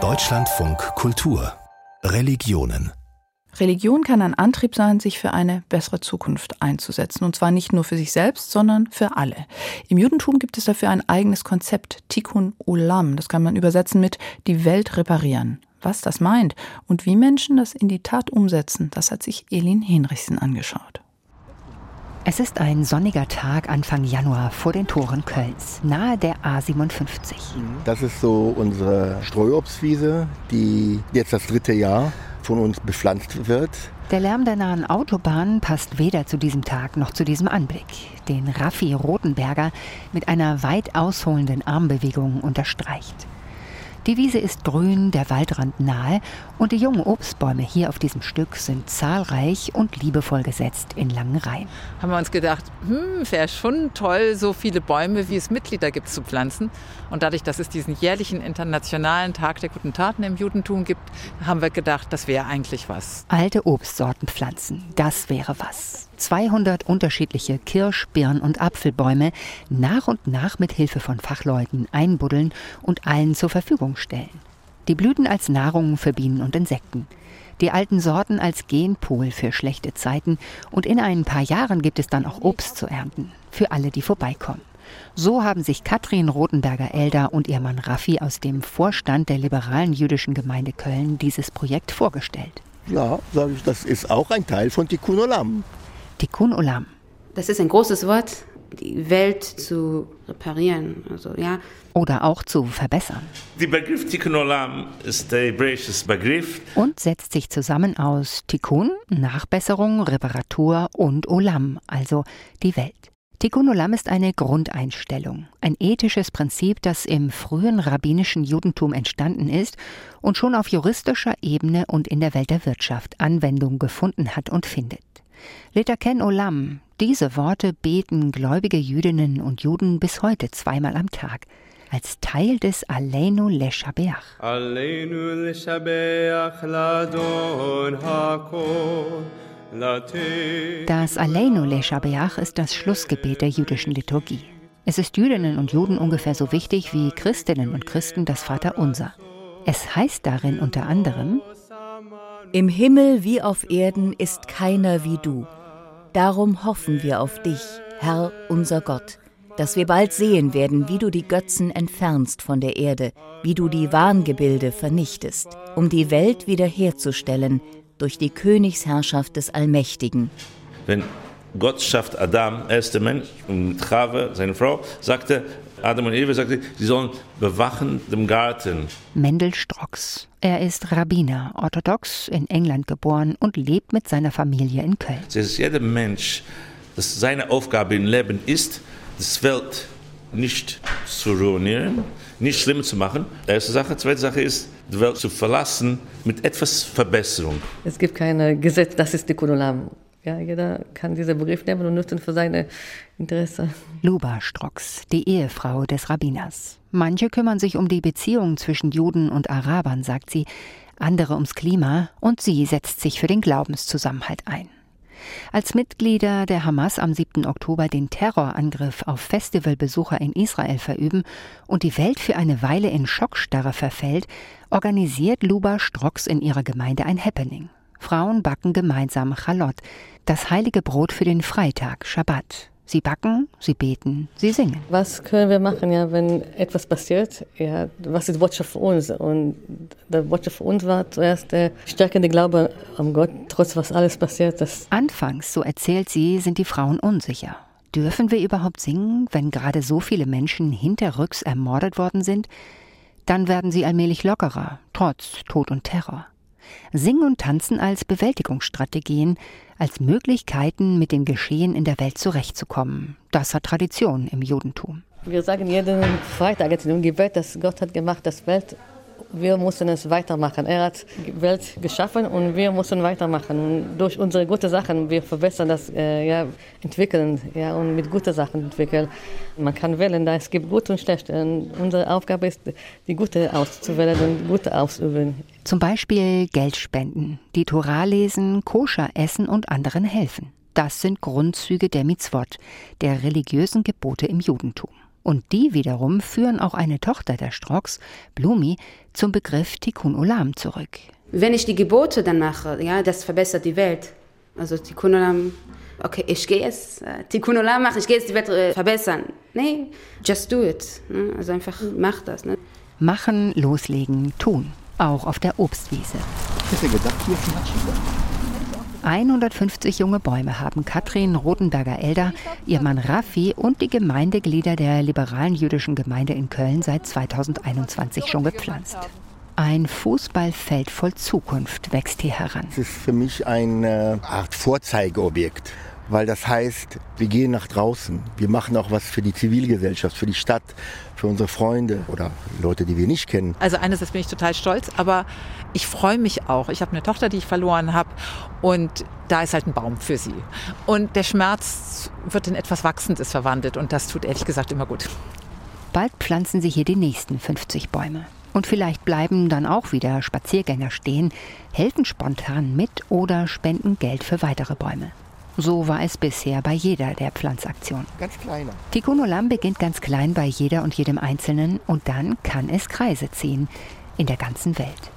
Deutschlandfunk Kultur Religionen Religion kann ein Antrieb sein, sich für eine bessere Zukunft einzusetzen. Und zwar nicht nur für sich selbst, sondern für alle. Im Judentum gibt es dafür ein eigenes Konzept, Tikkun Olam. Das kann man übersetzen mit die Welt reparieren. Was das meint und wie Menschen das in die Tat umsetzen, das hat sich Elin Henrichsen angeschaut. Es ist ein sonniger Tag Anfang Januar vor den Toren Kölns, nahe der A57. Das ist so unsere Streuobstwiese, die jetzt das dritte Jahr von uns bepflanzt wird. Der Lärm der nahen Autobahn passt weder zu diesem Tag noch zu diesem Anblick, den Raffi Rotenberger mit einer weit ausholenden Armbewegung unterstreicht. Die Wiese ist grün, der Waldrand nahe und die jungen Obstbäume hier auf diesem Stück sind zahlreich und liebevoll gesetzt in langen Reihen. Haben wir uns gedacht, hm, wäre schon toll, so viele Bäume, wie es Mitglieder gibt, zu pflanzen. Und dadurch, dass es diesen jährlichen internationalen Tag der guten Taten im Judentum gibt, haben wir gedacht, das wäre eigentlich was. Alte Obstsorten pflanzen, das wäre was. 200 unterschiedliche Kirsch-, Birn- und Apfelbäume nach und nach mit Hilfe von Fachleuten einbuddeln und allen zur Verfügung stellen. Die Blüten als Nahrung für Bienen und Insekten. Die alten Sorten als Genpool für schlechte Zeiten und in ein paar Jahren gibt es dann auch Obst zu ernten. Für alle, die vorbeikommen. So haben sich Katrin Rothenberger-Elder und ihr Mann Raffi aus dem Vorstand der liberalen jüdischen Gemeinde Köln dieses Projekt vorgestellt. Ja, sage ich, das ist auch ein Teil von Tikkun Olam. Tikkun Olam. Das ist ein großes Wort, die Welt zu reparieren, also ja. Oder auch zu verbessern. Der Begriff Tikkun Olam ist der hebräische Begriff. Und setzt sich zusammen aus Tikkun, Nachbesserung, Reparatur und Olam, also die Welt. Tikkun Olam ist eine Grundeinstellung, ein ethisches Prinzip, das im frühen rabbinischen Judentum entstanden ist und schon auf juristischer Ebene und in der Welt der Wirtschaft Anwendung gefunden hat und findet. Letaken Olam, diese Worte beten gläubige Jüdinnen und Juden bis heute zweimal am Tag als Teil des Aleinu Leshabeach. Aleinu Leshabeach Ladon Hakol. Das Aleinu Leshabeach ist das Schlussgebet der jüdischen Liturgie. Es ist Jüdinnen und Juden ungefähr so wichtig wie Christinnen und Christen das Vaterunser. Es heißt darin unter anderem Im Himmel wie auf Erden ist keiner wie du. Darum hoffen wir auf dich, Herr unser Gott, dass wir bald sehen werden, wie du die Götzen entfernst von der Erde, wie du die Wahngebilde vernichtest, um die Welt wiederherzustellen durch die Königsherrschaft des Allmächtigen. Wenn Gott schafft Adam, erster Mensch, und Chave, seine Frau, sagte, Adam und Eva sagte, sie sollen bewachen dem Garten. Mendel Strocks. Er ist Rabbiner, orthodox, in England geboren und lebt mit seiner Familie in Köln. Es ist jeder Mensch, dass seine Aufgabe im Leben ist, das Welt nicht zu ruinieren, nicht schlimmer zu machen. Erste Sache. Zweite Sache ist, die Welt zu verlassen mit etwas Verbesserung. Es gibt kein Gesetz, das ist die Kunolam. Ja, jeder kann diesen Begriff nehmen und nutzen für seine Interesse. Luba Strocks, die Ehefrau des Rabbiners. Manche kümmern sich um die Beziehung zwischen Juden und Arabern, sagt sie, andere ums Klima und sie setzt sich für den Glaubenszusammenhalt ein. Als Mitglieder der Hamas am 7. Oktober den Terrorangriff auf Festivalbesucher in Israel verüben und die Welt für eine Weile in Schockstarre verfällt, organisiert Luba Strocks in ihrer Gemeinde ein Happening. Frauen backen gemeinsam Chalot, das heilige Brot für den Freitag, Schabbat. Sie backen, sie beten, sie singen. Was können wir machen, ja, wenn etwas passiert? Ja, was ist Botschaft für uns? Und der Botschaft für uns war zuerst der stärkende Glaube an Gott, trotz was alles passiert ist. Anfangs, so erzählt sie, sind die Frauen unsicher. Dürfen wir überhaupt singen, wenn gerade so viele Menschen hinterrücks ermordet worden sind? Dann werden sie allmählich lockerer, trotz Tod und Terror. Singen und Tanzen als Bewältigungsstrategien, als Möglichkeiten, mit dem Geschehen in der Welt zurechtzukommen. Das hat Tradition im Judentum. Wir sagen jeden Freitag jetzt im Gebet, dass Gott hat gemacht, das Welt wir mussten es weitermachen. Er hat die Welt geschaffen und wir mussten weitermachen. Und durch unsere guten Sachen, wir verbessern das, äh, ja, entwickeln ja, und mit guten Sachen entwickeln. Man kann wählen, da es gibt gut und schlecht. Und unsere Aufgabe ist, die Gute auszuwählen und Gute auszuüben. Zum Beispiel Geld spenden, die Torah lesen, koscher essen und anderen helfen. Das sind Grundzüge der Mitzvot, der religiösen Gebote im Judentum. Und die wiederum führen auch eine Tochter der Strocks, Blumi, zum Begriff Tikkun Olam zurück. Wenn ich die Gebote dann mache, ja, das verbessert die Welt. Also Tikkun Olam, okay, ich gehe jetzt äh, Tikkun Olam machen, ich gehe jetzt die Welt äh, verbessern. Nee, just do it. Ne? Also einfach mach das. Ne? Machen, loslegen, tun. Auch auf der Obstwiese. Ich hätte gedacht, hier ist ein 150 junge Bäume haben Katrin Rotenberger-Elder, ihr Mann Raffi und die Gemeindeglieder der liberalen jüdischen Gemeinde in Köln seit 2021 schon gepflanzt. Ein Fußballfeld voll Zukunft wächst hier heran. Es ist für mich eine Art Vorzeigeobjekt weil das heißt, wir gehen nach draußen. Wir machen auch was für die Zivilgesellschaft, für die Stadt, für unsere Freunde oder Leute, die wir nicht kennen. Also einerseits bin ich total stolz, aber ich freue mich auch. Ich habe eine Tochter, die ich verloren habe und da ist halt ein Baum für sie. Und der Schmerz wird in etwas Wachsendes verwandelt und das tut ehrlich gesagt immer gut. Bald pflanzen sie hier die nächsten 50 Bäume. Und vielleicht bleiben dann auch wieder Spaziergänger stehen, helfen spontan mit oder spenden Geld für weitere Bäume. So war es bisher bei jeder der Pflanzaktionen. Ganz kleiner. Tikkun Olam beginnt ganz klein bei jeder und jedem Einzelnen und dann kann es Kreise ziehen in der ganzen Welt.